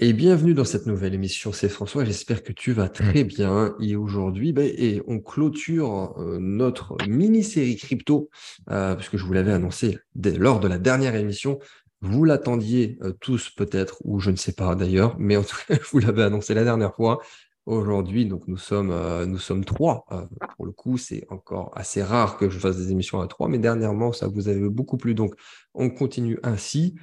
Et bienvenue dans cette nouvelle émission, c'est François, j'espère que tu vas très bien. Et aujourd'hui, ben, et on clôture euh, notre mini-série crypto, euh, puisque je vous l'avais annoncé lors de la dernière émission. Vous l'attendiez euh, tous peut-être, ou je ne sais pas d'ailleurs, mais en tout cas, je vous l'avais annoncé la dernière fois. Aujourd'hui, donc nous sommes, nous sommes trois. pour le coup, c'est encore assez rare que je fasse des émissions à trois, mais dernièrement, ça vous avait beaucoup plu. Donc, on continue ainsi.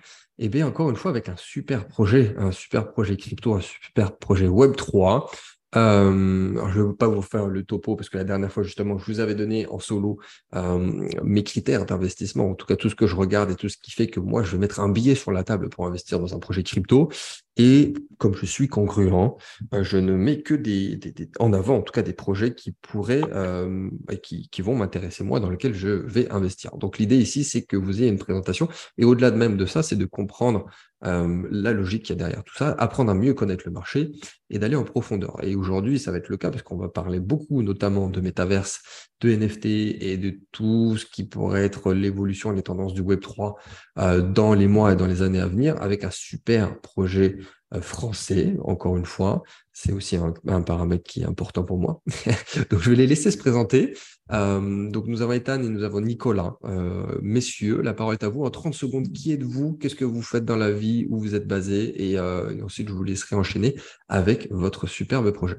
Et bien, encore une fois, avec un super projet, un super projet crypto, un super projet Web3. Euh, je ne veux pas vous faire le topo parce que la dernière fois, justement, je vous avais donné en solo euh, mes critères d'investissement, en tout cas tout ce que je regarde et tout ce qui fait que moi, je vais mettre un billet sur la table pour investir dans un projet crypto. Et comme je suis congruent, euh, je ne mets que des, en avant, en tout cas des projets qui pourraient, euh, qui, qui, vont m'intéresser moi, dans lesquels je vais investir. Donc l'idée ici, c'est que vous ayez une présentation. Et au-delà de même de ça, c'est de comprendre euh, la logique qu'il y a derrière tout ça, apprendre à mieux connaître le marché et d'aller en profondeur. Et aujourd'hui, ça va être le cas parce qu'on va parler beaucoup, notamment de métaverse, de NFT et de tout ce qui pourrait être l'évolution et les tendances du Web 3 euh, dans les mois et dans les années à venir, avec un super projet français, encore une fois. C'est aussi un, paramètre qui est important pour moi. donc, je vais les laisser se présenter. Euh, donc, nous avons Ethan et nous avons Nicolas. Euh, messieurs, la parole est à vous. En 30 secondes, qui êtes-vous? Qu'est-ce que vous faites dans la vie? Où vous êtes basé et, ensuite, je vous laisserai enchaîner avec votre superbe projet.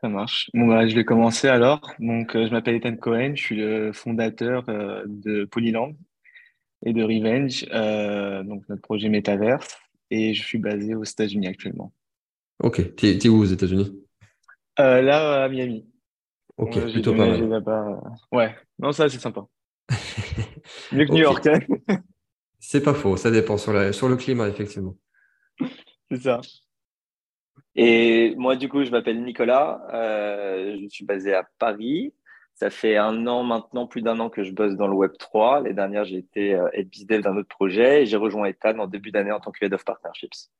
Ça marche. Bon, bah, je vais commencer alors. Donc, je m'appelle Ethan Cohen. Je suis le fondateur de Polyland et de Revenge, donc notre projet Metaverse et je suis basé aux États-Unis actuellement. Ok, tu es, où aux États-Unis? Euh, Là, à Miami. Ok, plutôt pas mal. Ouais, non, ça c'est sympa. Mieux que New York. Hein. c'est pas faux, ça dépend sur, la, sur le climat, effectivement. c'est ça. Et moi, du coup, je m'appelle Nicolas, euh, je suis basé à Paris. Ça fait un an maintenant, plus d'un an que je bosse dans le Web 3. L'année dernière, j'ai été euh, d'un autre projet et j'ai rejoint Ethan en début d'année en tant que head of partnerships.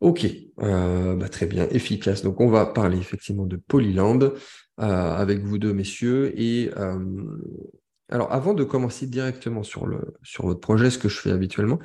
Ok, euh, bah, très bien, efficace. Donc on va parler effectivement de Polyland euh, avec vous deux messieurs. Et alors avant de commencer directement sur, le, sur votre projet, ce que je fais habituellement,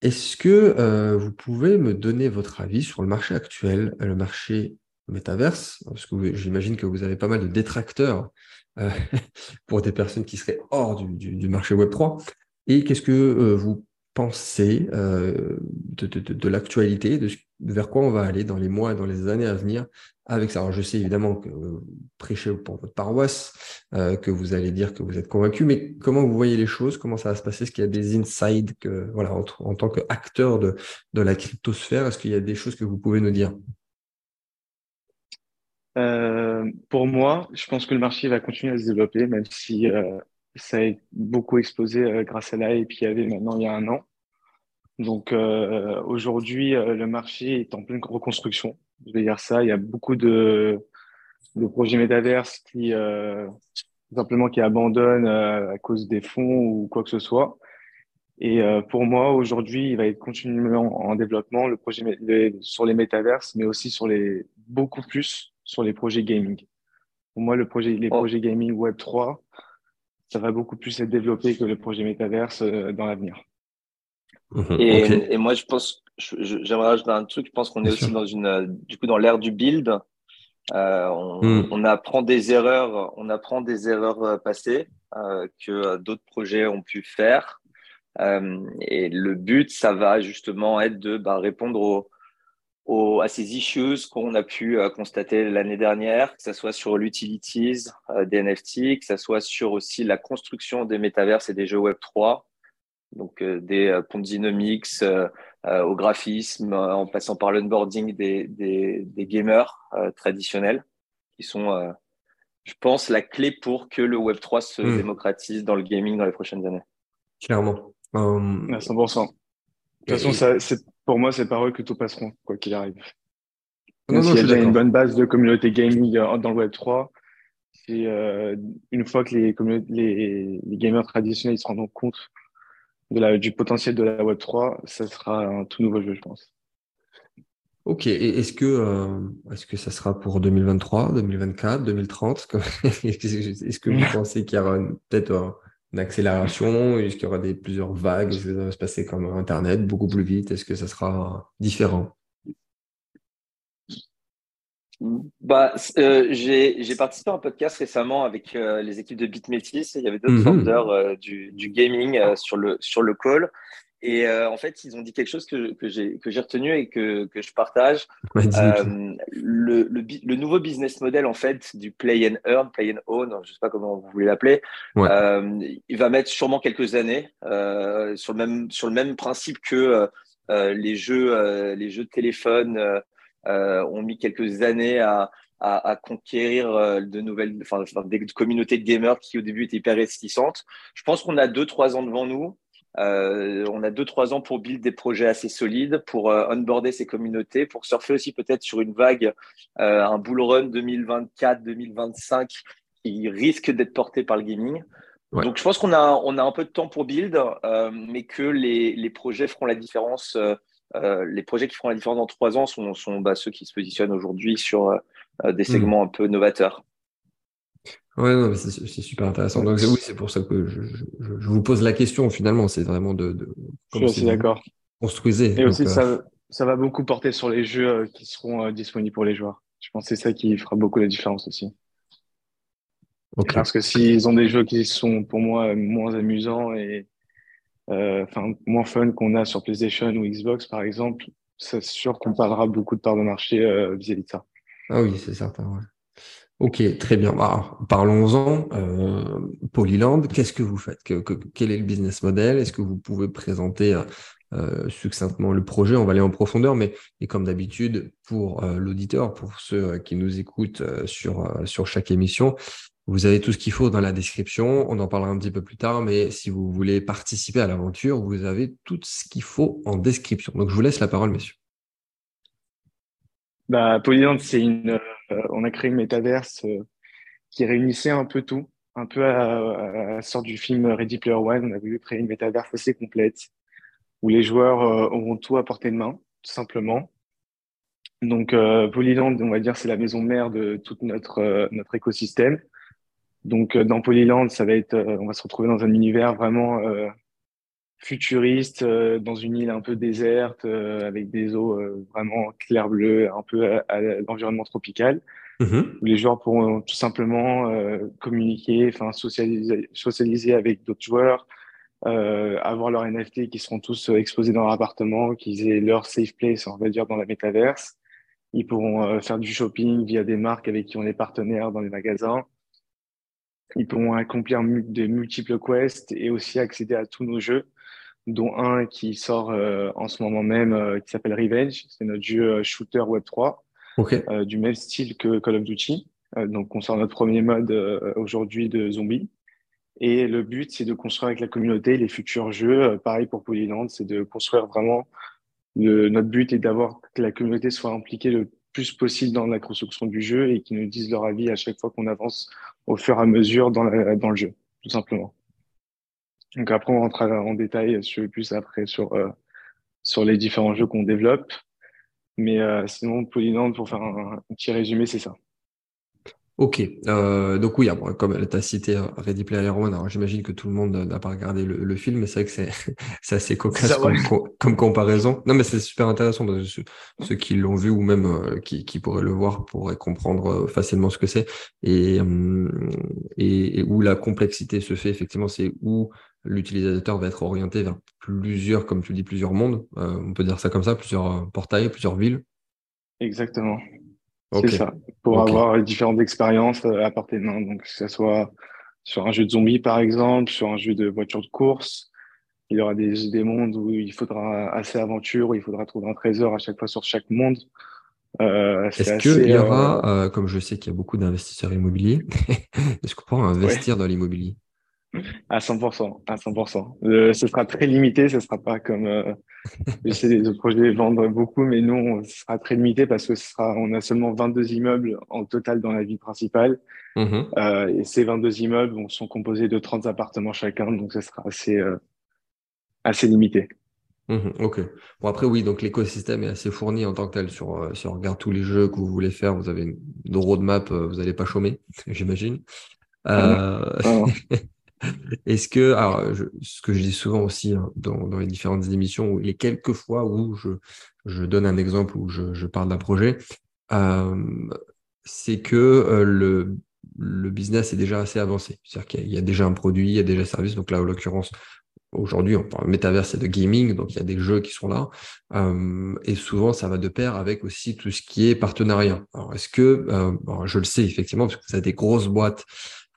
est-ce que vous pouvez me donner votre avis sur le marché actuel, le marché métaverse, parce que j'imagine que vous avez pas mal de détracteurs euh, pour des personnes qui seraient hors du, marché Web3. Et qu'est-ce que euh, vous pensez euh, de, l'actualité, de, vers quoi on va aller dans les mois et dans les années à venir avec ça? Alors, je sais évidemment que vous prêchez pour votre paroisse, que vous allez dire que vous êtes convaincu, mais comment vous voyez les choses? Comment ça va se passer? Est-ce qu'il y a des insides que, voilà, en, tant qu'acteur de la cryptosphère? Est-ce qu'il y a des choses que vous pouvez nous dire? Euh, pour moi, je pense que le marché va continuer à se développer, même si euh, ça a beaucoup explosé euh, grâce à la puis qu'il y avait maintenant il y a un an. Donc aujourd'hui, le marché est en pleine reconstruction. Je vais dire ça. Il y a beaucoup de, de projets métaverses qui simplement qui abandonnent à cause des fonds ou quoi que ce soit. Et pour moi, aujourd'hui, il va être continuellement en développement le projet sur les métaverses, mais aussi sur les beaucoup plus sur les projets gaming. Pour moi, le projet, les oh. projets gaming Web 3, ça va beaucoup plus être développé que le projet Metaverse euh, dans l'avenir. Mhm. et, moi, je pense, j'aimerais rajouter un truc. Je pense qu'on est aussi dans une, euh, du coup, dans l'ère du build. Euh, hmm. on, apprend des erreurs, on apprend des erreurs passées que d'autres projets ont pu faire. et le but, ça va justement être de bah, répondre aux, à ces issues qu'on a pu euh, constater l'année dernière, que ce soit sur l'utilities euh, des NFT, que ce soit sur aussi la construction des métaverses et des jeux Web 3, donc euh, des ponzinomics au graphisme, en passant par l'onboarding des, des, des, gamers traditionnels, qui sont, je pense, la clé pour que le Web 3 se hmm. démocratise dans le gaming dans les prochaines années. Clairement. À 100%. De toute façon, ça, pour moi, c'est par eux que tout passeront, quoi qu'il arrive. Non, il y a une bonne base de communauté gaming euh, dans le Web 3. Et euh, une fois que les, les, les, gamers traditionnels se rendront compte de la, du potentiel de la Web 3, ça sera un tout nouveau jeu, je pense. Ok, et est-ce que, euh, est-ce que ça sera pour 2023, 2024, 2030 Est-ce que vous pensez qu'il y aura peut-être accélération Est-ce qu'il y aura des, plusieurs vagues Est-ce que ça va se passer comme Internet, beaucoup plus vite Est-ce que ça sera différent? Bah, euh, j'ai participé à un podcast récemment avec euh, les équipes de BitMetis. Il y avait d'autres mm -hmm. du, du, gaming sur, le, sur le call. Et euh, en fait, ils ont dit quelque chose que, que j'ai retenu et que, que je partage. Euh, le, le, le, nouveau business model en fait du play and earn, play and own, je sais pas comment vous voulez l'appeler, ouais. euh, il va mettre sûrement quelques années sur le même sur le même principe que les jeux les jeux de téléphone ont mis quelques années à à, à conquérir de nouvelles, enfin, des communautés de gamers qui au début étaient hyper réticentes. Je pense qu'on a deux trois ans devant nous euh, on a deux trois ans pour build des projets assez solides, pour euh, onboarder ces communautés, pour surfer aussi peut-être sur une vague, euh, un bull run 2024-2025 qui risque d'être porté par le gaming. Donc je pense qu'on a on a un peu de temps pour build, mais que les, les projets feront la différence. Les projets qui feront la différence dans trois ans sont, sont bah, ceux qui se positionnent aujourd'hui sur des mmh. segments un peu novateurs. Ouais, c'est super intéressant. Donc, oui, c'est pour ça que je, vous pose la question finalement. C'est vraiment de. de je suis aussi d'accord. Construisez. Et aussi, euh, ça, ça va beaucoup porter sur les jeux euh, qui seront euh, disponibles pour les joueurs. Je pense que c'est ça qui fera beaucoup la différence aussi. Parce que s'ils ont des jeux qui sont pour moi moins amusants et enfin moins fun qu'on a sur PlayStation ou Xbox par exemple, c'est sûr qu'on parlera beaucoup de parts de marché vis-à-vis de ça. Ah oui, c'est certain. Ouais. Ok, très bien. Bah, parlons-en. Euh, Polyland, qu'est-ce que vous faites? Que, Quel est le business model? Est-ce que vous pouvez présenter euh, succinctement le projet? On va aller en profondeur, mais comme d'habitude, pour euh, l'auditeur, pour ceux qui nous écoutent sur, sur chaque émission, vous avez tout ce qu'il faut dans la description. On en parlera un petit peu plus tard, mais si vous voulez participer à l'aventure, vous avez tout ce qu'il faut en description. Donc, je vous laisse la parole, messieurs. Bah, Polyland, c'est une euh, on a créé une métaverse euh, qui réunissait un peu tout, un peu à, la sorte du film Ready Player One. On a voulu créer une métaverse assez complète où les joueurs euh, auront tout à portée de main, tout simplement. Donc Polyland, on va dire, c'est la maison mère de tout notre notre écosystème. Donc dans Polyland, ça va être, on va se retrouver dans un univers vraiment futuriste, dans une île un peu déserte, avec des eaux vraiment clair bleu, un peu à, l'environnement tropical. Mmh où les joueurs pourront tout simplement communiquer, enfin socialiser, socialiser avec d'autres joueurs, avoir leurs NFT qui seront tous exposés dans leur appartement, qu'ils aient leur safe place, on va dire, dans la métaverse. Ils pourront faire du shopping via des marques avec qui on est partenaires dans les magasins. Ils pourront accomplir de multiples quests et aussi accéder à tous nos jeux dont un qui sort euh, en ce moment même, euh, qui s'appelle Revenge. C'est notre jeu euh, shooter Web3, du même style que Call of Duty. donc, on sort notre premier mode aujourd'hui de zombies. Et le but, c'est de construire avec la communauté les futurs jeux. pareil pour Polyland, c'est de construire vraiment. Le, notre but est d'avoir que la communauté soit impliquée le plus possible dans la construction du jeu et qu'ils nous disent leur avis à chaque fois qu'on avance au fur et à mesure dans, la, dans le jeu, tout simplement. Donc après, on rentrera en détail sur, plus après sur, euh, sur les différents jeux qu'on développe. Mais euh, sinon, Polyland, pour faire un, petit résumé, c'est ça. Ok, euh, donc oui, comme tu as cité Ready Player One, alors j'imagine que tout le monde n'a pas regardé le, film, mais c'est vrai que c'est assez cocasse comme, comparaison. Non, mais c'est super intéressant, ceux, qui l'ont vu ou même qui, qui, pourraient le voir pourraient comprendre facilement ce que c'est. Et, et, et, où la complexité se fait, effectivement, c'est où l'utilisateur va être orienté vers plusieurs, comme tu dis, plusieurs mondes. Euh, on peut dire ça comme ça, plusieurs euh, portails, plusieurs villes. Exactement. C'est ça. Pour avoir différentes expériences euh, à portée de main. Donc, que ce soit sur un jeu de zombies, par exemple, sur un jeu de voiture de course. Il y aura des, des mondes où il faudra assez aventure, où il faudra trouver un trésor à chaque fois sur chaque monde. Euh, est-ce qu'il y aura, comme je sais qu'il y a beaucoup d'investisseurs immobiliers, est-ce qu'on pourra investir dans l'immobilier? À 100%, à 100%. Euh, ce sera très limité, ce sera pas comme euh, je sais les autres projets vendent beaucoup, mais nous, ce sera très limité parce que ce sera, on a seulement 22 immeubles en total dans la ville principale. Mmh euh, et ces 22 immeubles sont composés de 30 appartements chacun, donc ce sera assez, euh, assez limité. Mmh ok. Bon après oui, donc l'écosystème est assez fourni en tant que tel sur euh, si on regarde tous les jeux que vous voulez faire, vous avez une, roadmap, vous n'allez pas chômer, j'imagine. Euh... Est-ce que, alors, ce que je dis souvent aussi hein, dans, les différentes émissions, les quelques fois où je, je donne un exemple où je, parle d'un projet, euh, c'est que euh, le, le business est déjà assez avancé. C'est-à-dire qu'il y, a déjà un produit, il y a déjà un service. Donc là, en l'occurrence, aujourd'hui, on parle métaverse et de gaming, donc il y a des jeux qui sont là. Euh, et souvent, ça va de pair avec aussi tout ce qui est partenariat. Alors, est-ce que, je le sais effectivement, parce que ça a des grosses boîtes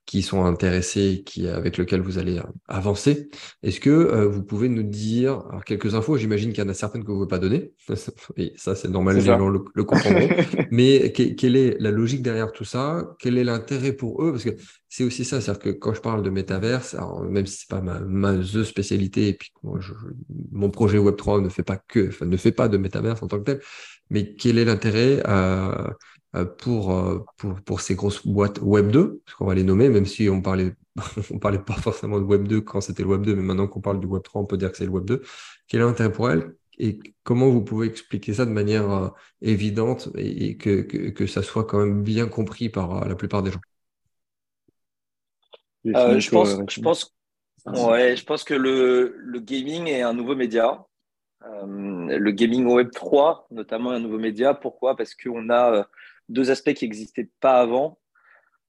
qui sont intéressés, qui, avec lesquels vous allez euh, avancer. Est-ce que euh, vous pouvez nous dire alors, quelques infos? J'imagine qu'il y en a certaines que vous ne pouvez pas donner. Et ça, c'est normal, les gens le, le comprendront. Mais quelle est la logique derrière tout ça? Quel est l'intérêt pour eux? Parce que c'est aussi ça, c'est-à-dire que quand je parle de métaverse, alors même si c'est pas ma, ma spécialité, et puis moi, je, mon projet Web3 ne fait pas que, enfin, ne fait pas de métaverse en tant que tel, mais quel est l'intérêt euh, pour, euh, pour, pour ces grosses boîtes Web 2, parce qu'on va les nommer, même si on parlait, on parlait pas forcément de Web 2 quand c'était le Web 2, mais maintenant qu'on parle du Web 3, on peut dire que c'est le Web 2. Quel est l'intérêt pour elles et comment vous pouvez expliquer ça de manière euh, évidente et, que, que, que, ça soit quand même bien compris par la plupart des gens? Je, pense, je, pense, ouais, je pense que le, le gaming est un nouveau média. le gaming Web 3, notamment, est un nouveau média. Pourquoi? Parce qu'on a deux aspects qui n'existaient pas avant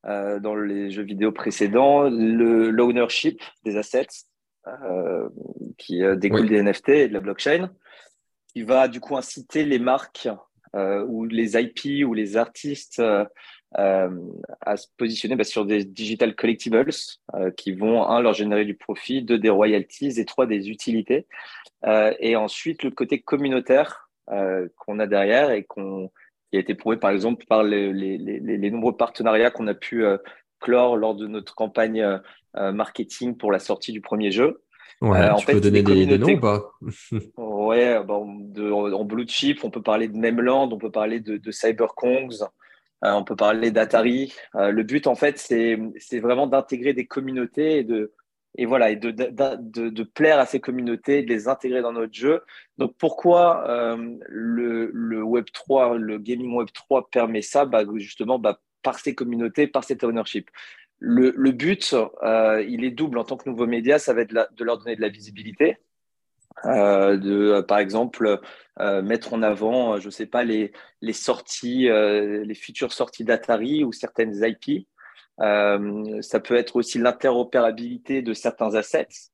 euh, dans les jeux vidéo précédents l'ownership des assets euh, qui euh, découle des NFT et de la blockchain, qui va du coup inciter les marques ou les IP ou les artistes à se positionner bah, sur des digital collectibles qui vont, un, leur générer du profit, deux, des royalties et trois, des utilités. et ensuite, le côté communautaire qu'on a derrière et qu'on qui a été prouvé par exemple par les, les, les, nombreux partenariats qu'on a pu euh, clore lors de notre campagne euh, euh, marketing pour la sortie du premier jeu. Ouais, en tu fait, peux donner des, noms ou pas? Ouais, bon, de, en blue chip, on peut parler de Memland, on peut parler de, de CyberKongs, on peut parler d'Atari. le but, en fait, c'est vraiment d'intégrer des communautés et de, et voilà, et de, plaire à ces communautés, de les intégrer dans notre jeu. Donc pourquoi euh, le, Web 3, le gaming Web 3 permet ça? Bah, Justement, bah, par ces communautés, par cet ownership. Le, but, euh, il est double en tant que nouveau média, ça va être de leur donner de la visibilité. Euh, de, par exemple, mettre en avant, je sais pas, les, sorties, les futures sorties d'Atari ou certaines IP. Euh, ça peut être aussi l'interopérabilité de certains assets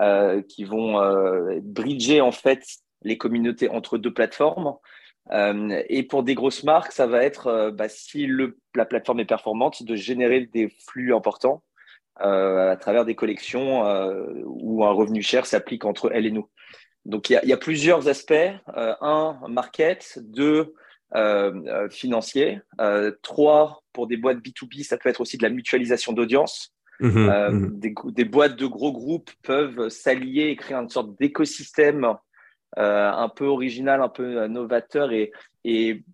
euh, qui vont euh, bridger en fait les communautés entre deux plateformes. Euh, et pour des grosses marques, ça va être, bah, si la plateforme est performante, de générer des flux importants à travers des collections où un revenu cher s'applique entre elle et nous. Donc il y a, plusieurs aspects. un, market. Deux, financier. trois, pour des boîtes B2B, ça peut être aussi de la mutualisation d'audience. Mmh euh, mmh des, des, boîtes de gros groupes peuvent s'allier et créer une sorte d'écosystème euh, un peu original, un peu novateur et, et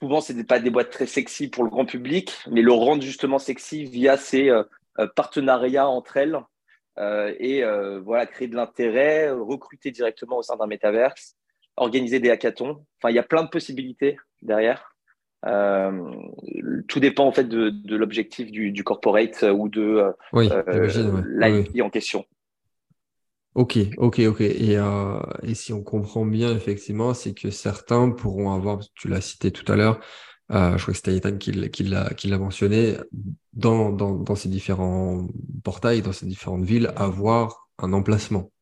souvent c'est pas des boîtes très sexy pour le grand public, mais le rendre justement sexy via ces euh, partenariats entre elles et voilà créer de l'intérêt, recruter directement au sein d'un métaverse, organiser des hackathons. Enfin, il y a plein de possibilités derrière. Euh, tout dépend en fait de, de l'objectif du, du, corporate ou de oui, euh, l'IP en question. Ok, ok, ok. Et, euh, et, si on comprend bien, effectivement, c'est que certains pourront avoir, tu l'as cité tout à l'heure, euh, je crois que c'était Ethan qui, qui l'a mentionné, dans, dans, dans, ces différents portails, dans ces différentes villes, avoir un emplacement.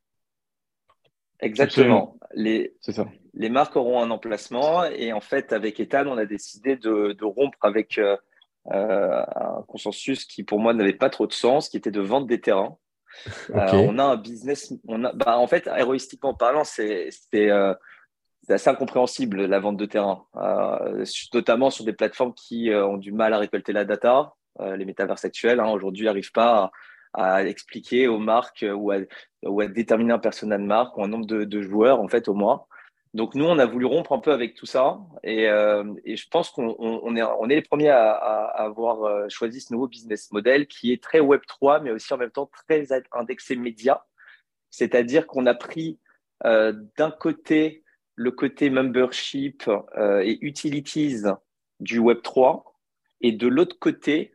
Exactement. Les, marques auront un emplacement et en fait, avec Ethan, on a décidé de, rompre avec euh, euh, un consensus qui pour moi n'avait pas trop de sens, qui était de vendre des terrains. Euh, on a un business, on a, bah, en fait, héroïstiquement parlant, c'est assez incompréhensible la vente de terrain, notamment sur des plateformes qui ont du mal à récolter la data. les métavers actuels hein, aujourd'hui n'arrivent pas à, expliquer aux marques ou à, ou à, déterminer un personnel de marque ou un nombre de, joueurs en fait au mois. Donc nous, on a voulu rompre un peu avec tout ça et, euh, je pense qu'on on est, les premiers à, à, avoir euh, choisi ce nouveau business model qui est très Web 3, mais aussi en même temps très indexé média. C'est-à-dire qu'on a pris euh, d'un côté le côté membership euh, et utilities du Web 3 et de l'autre côté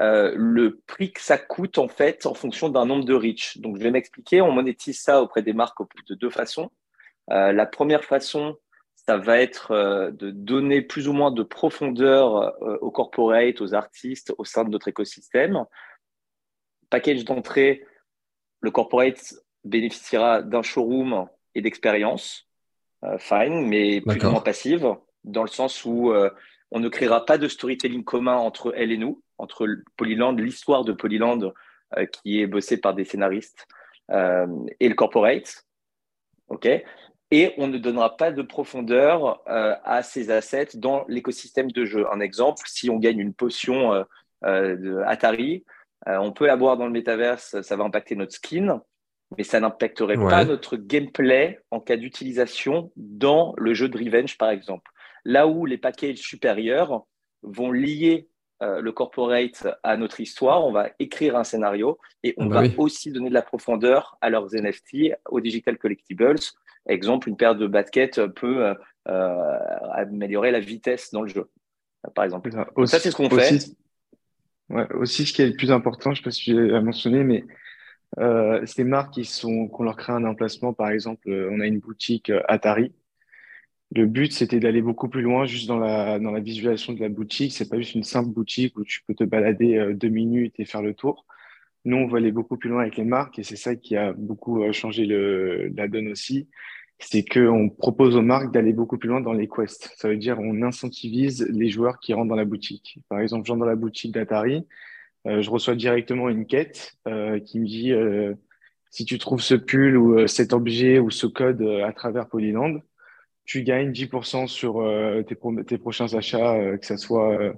le prix que ça coûte en fait en fonction d'un nombre de reach. Donc je vais m'expliquer, on monétise ça auprès des marques de deux façons. la première façon, ça va être de donner plus ou moins de profondeur aux corporates, aux artistes au sein de notre écosystème. Package d'entrée, le corporate bénéficiera d'un showroom et d'expérience, fine, mais plus ou moins passive, dans le sens où on ne créera pas de storytelling commun entre elle et nous, entre Polyland, l'histoire de Polyland euh, qui est bossée par des scénaristes euh, et le corporate. OK? Et on ne donnera pas de profondeur euh, à ces assets dans l'écosystème de jeu. Un exemple, si on gagne une potion de Atari, on peut la boire dans le métaverse, ça va impacter notre skin, mais ça n'impacterait pas notre gameplay en cas d'utilisation dans le jeu de Revenge, par exemple. Là où les packages supérieurs vont lier euh, le corporate à notre histoire, on va écrire un scénario et on bah va aussi donner de la profondeur à leurs NFT, aux digital collectibles. Exemple, une paire de baskets peut euh, euh, améliorer la vitesse dans le jeu, par exemple. ça, c'est ce qu'on fait. aussi, ce qui est le plus important, je ne sais pas si tu l'as mentionné, mais ces marques qui sont, qu'on leur crée un emplacement, par exemple, on a une boutique Atari le but, c'était d'aller beaucoup plus loin, juste dans la, dans la visualisation de la boutique. C'est pas juste une simple boutique où tu peux te balader euh, deux minutes et faire le tour. Nous, on veut aller beaucoup plus loin avec les marques et c'est ça qui a beaucoup euh, changé le, la donne aussi. C'est qu'on propose aux marques d'aller beaucoup plus loin dans les quests. Ça veut dire on incentivise les joueurs qui rentrent dans la boutique. Par exemple, je rentre dans la boutique d'Atari, euh, je reçois directement une quête qui me dit si tu trouves ce pull ou cet objet ou ce code à travers Polyland, tu gagnes 10% sur euh, tes, prochains achats, euh, que ce soit euh,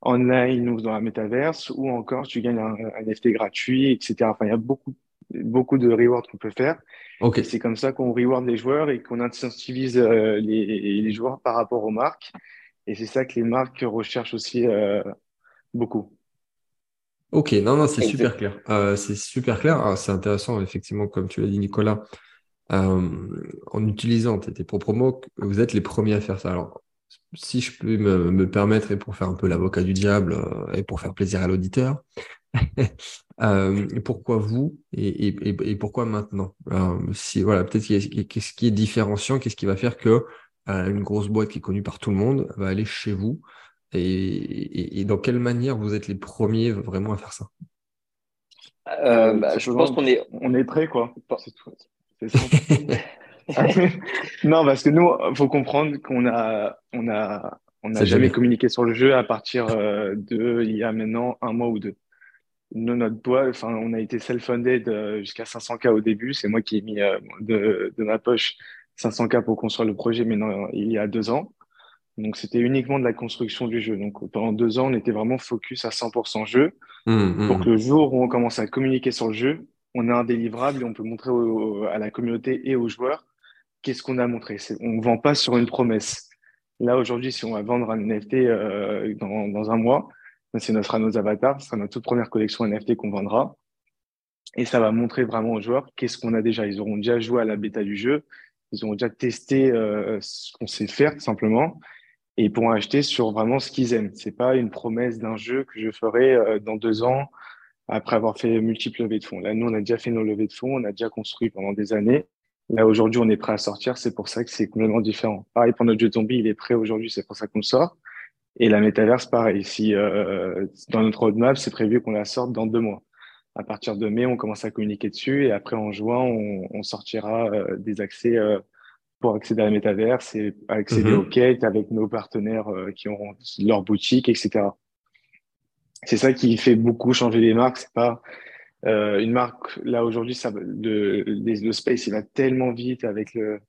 online ou dans la métaverse, ou encore tu gagnes un, NFT gratuit, etc. Enfin, il y a beaucoup, beaucoup de rewards qu'on peut faire. Okay. C'est comme ça qu'on reward les joueurs et qu'on incentivise les, les, joueurs par rapport aux marques. Et c'est ça que les marques recherchent aussi beaucoup. Ok, non, non, c'est super clair. c'est super clair. C'est intéressant, effectivement, comme tu l'as dit, Nicolas. Euh, en utilisant tes, propres mots, vous êtes les premiers à faire ça. Alors, si je peux me, permettre, et pour faire un peu l'avocat du diable, euh, et pour faire plaisir à l'auditeur, euh, pourquoi vous et, pourquoi maintenant? Si, voilà, Peut-être qu'est-ce qui est différenciant, qu'est-ce qui va faire que une grosse boîte qui est connue par tout le monde va aller chez vous? Et, dans quelle manière vous êtes les premiers vraiment à faire ça? Bah, Je pense qu'on est, on est prêt, quoi. Non, parce que nous, il faut comprendre qu'on a, on a, on n'a jamais communiqué sur le jeu à partir euh, de il y a maintenant un mois ou deux. Nous, notre boîte, enfin, on a été self-funded euh, jusqu'à 500K au début. C'est moi qui ai mis euh, de, de, ma poche 500K pour construire le projet maintenant il y a deux ans. Donc, c'était uniquement de la construction du jeu. Donc, pendant deux ans, on était vraiment focus à 100% jeu. Mmh, mmh. Donc, le jour où on commence à communiquer sur le jeu, on a un délivrable et on peut montrer à la communauté et aux joueurs qu'est-ce qu'on a montré. On ne vend pas sur une promesse. Là, aujourd'hui, si on va vendre un NFT euh, dans, un mois, ben, ce sera nos avatars, ce sera notre toute première collection NFT qu'on vendra. Et ça va montrer vraiment aux joueurs qu'est-ce qu'on a déjà. Ils auront déjà joué à la bêta du jeu, ils auront déjà testé euh, ce qu'on sait faire, tout simplement, et ils pourront acheter sur vraiment ce qu'ils aiment. C'est pas une promesse d'un jeu que je ferai euh, dans deux ans après avoir fait multiples levées de fonds. Là, nous, on a déjà fait nos levées de fonds, on a déjà construit pendant des années. Là, aujourd'hui, on est prêt à sortir, c'est pour ça que c'est complètement différent. Pareil pour notre jeu zombie, il est prêt aujourd'hui, c'est pour ça qu'on sort. Et la métaverse, pareil. Si euh, dans notre roadmap, c'est prévu qu'on la sorte dans deux mois. À partir de mai, on commence à communiquer dessus et après en juin, on, sortira euh, des accès euh, pour accéder à la métaverse et accéder mm-hmm. aux quêtes avec nos partenaires qui auront leur boutique, etc c'est ça qui fait beaucoup changer les marques. C'est pas euh, une marque là aujourd'hui, ça le, le, space il va tellement vite avec le,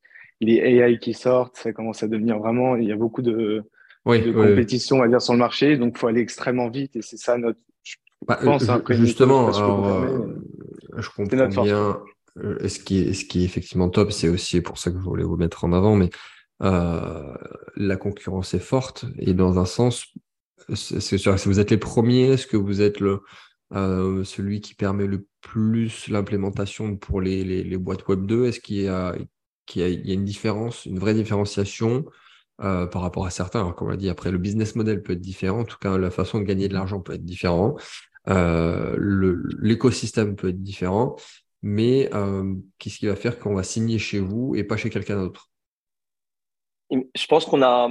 les AI qui sortent, ça commence à devenir vraiment. Il y a beaucoup de, de compétition à dire sur le marché, donc il faut aller extrêmement vite et c'est ça notre. Je bah, pense, hein, justement, alors, euh, je comprends bien. Euh, ce qui est, ce qui est effectivement top, c'est aussi pour ça que je voulais vous mettre en avant, mais euh, la concurrence est forte et dans un sens, c'est sûr, vous êtes les premiers, est-ce que vous êtes le, euh, celui qui permet le plus l'implémentation pour les, les, boîtes Web 2 Est-ce qu'il y, a, une différence, une vraie différenciation euh, par rapport à certains? Alors, comme on l'a dit, après, le business model peut être différent. En tout cas, la façon de gagner de l'argent peut être différent. l'écosystème peut être différent, mais qu'est-ce qui va faire qu'on va signer chez vous et pas chez quelqu'un d'autre? Je pense qu'on a,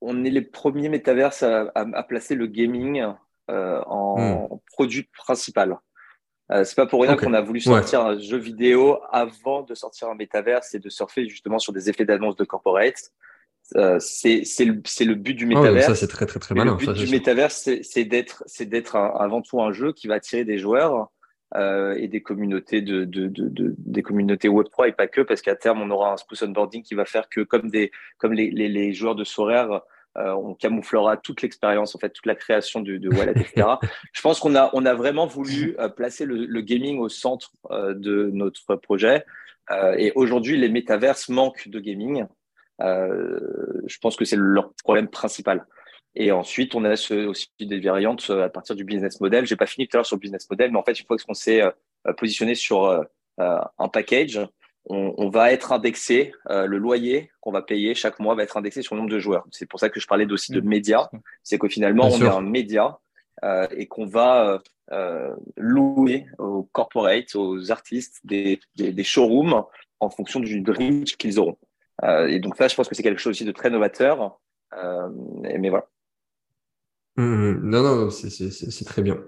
on est les premiers métaverses à, placer le gaming en hmm. produit principal. Euh, c'est pas pour rien qu'on a voulu sortir un jeu vidéo avant de sortir un métaverse et de surfer justement sur des effets d'annonce de corporate. Euh, c'est le, le, but du ah métaverse. ça, c'est très, très, très malin. Le but du métaverse, c'est d'être d'être avant tout un jeu qui va attirer des joueurs euh, et des communautés de, de, de, des communautés Web3 et pas que, parce qu'à terme, on aura un spoof onboarding qui va faire que comme, des, comme les, les, les joueurs de Sorare euh, on camouflera toute l'expérience, en fait, toute la création de, de wallet, etc. Je pense qu'on a, on a vraiment voulu euh, placer le, gaming au centre euh, de notre projet. et aujourd'hui, les métaverses manquent de gaming. je pense que c'est leur problème principal. Et ensuite, on a aussi des variantes à partir du business model. J'ai pas fini tout à l'heure sur le business model, mais en fait, une fois qu'on s'est positionné sur un package, on, va être indexé, euh, le loyer qu'on va payer chaque mois va être indexé sur le nombre de joueurs. C'est pour ça que je parlais aussi de mmh. médias. C'est que finalement, on est un média euh, et qu'on va euh, louer aux corporates, aux artistes des, showrooms en fonction du reach qu'ils auront. et donc ça, je pense que c'est quelque chose aussi de très novateur. mais voilà. Mmh, mmh. non, non, c'est très bien.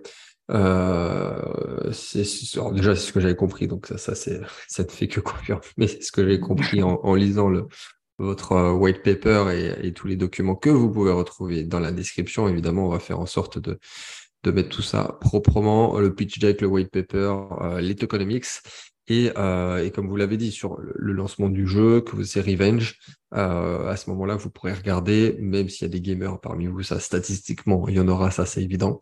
Euh, déjà c'est ce que j'avais compris, donc ça, ça ne fait que Mais c'est ce que j'ai compris en, lisant votre euh, white paper et, tous les documents que vous pouvez retrouver dans la description. Évidemment, on va faire en sorte de de mettre tout ça proprement, le pitch deck, le white paper, euh, les tokenomics et, euh, et, comme vous l'avez dit, sur le, lancement du jeu, que c'est Revenge, euh, à ce moment-là, vous pourrez regarder, même s'il y a des gamers parmi vous, ça statistiquement, il y en aura, ça c'est évident.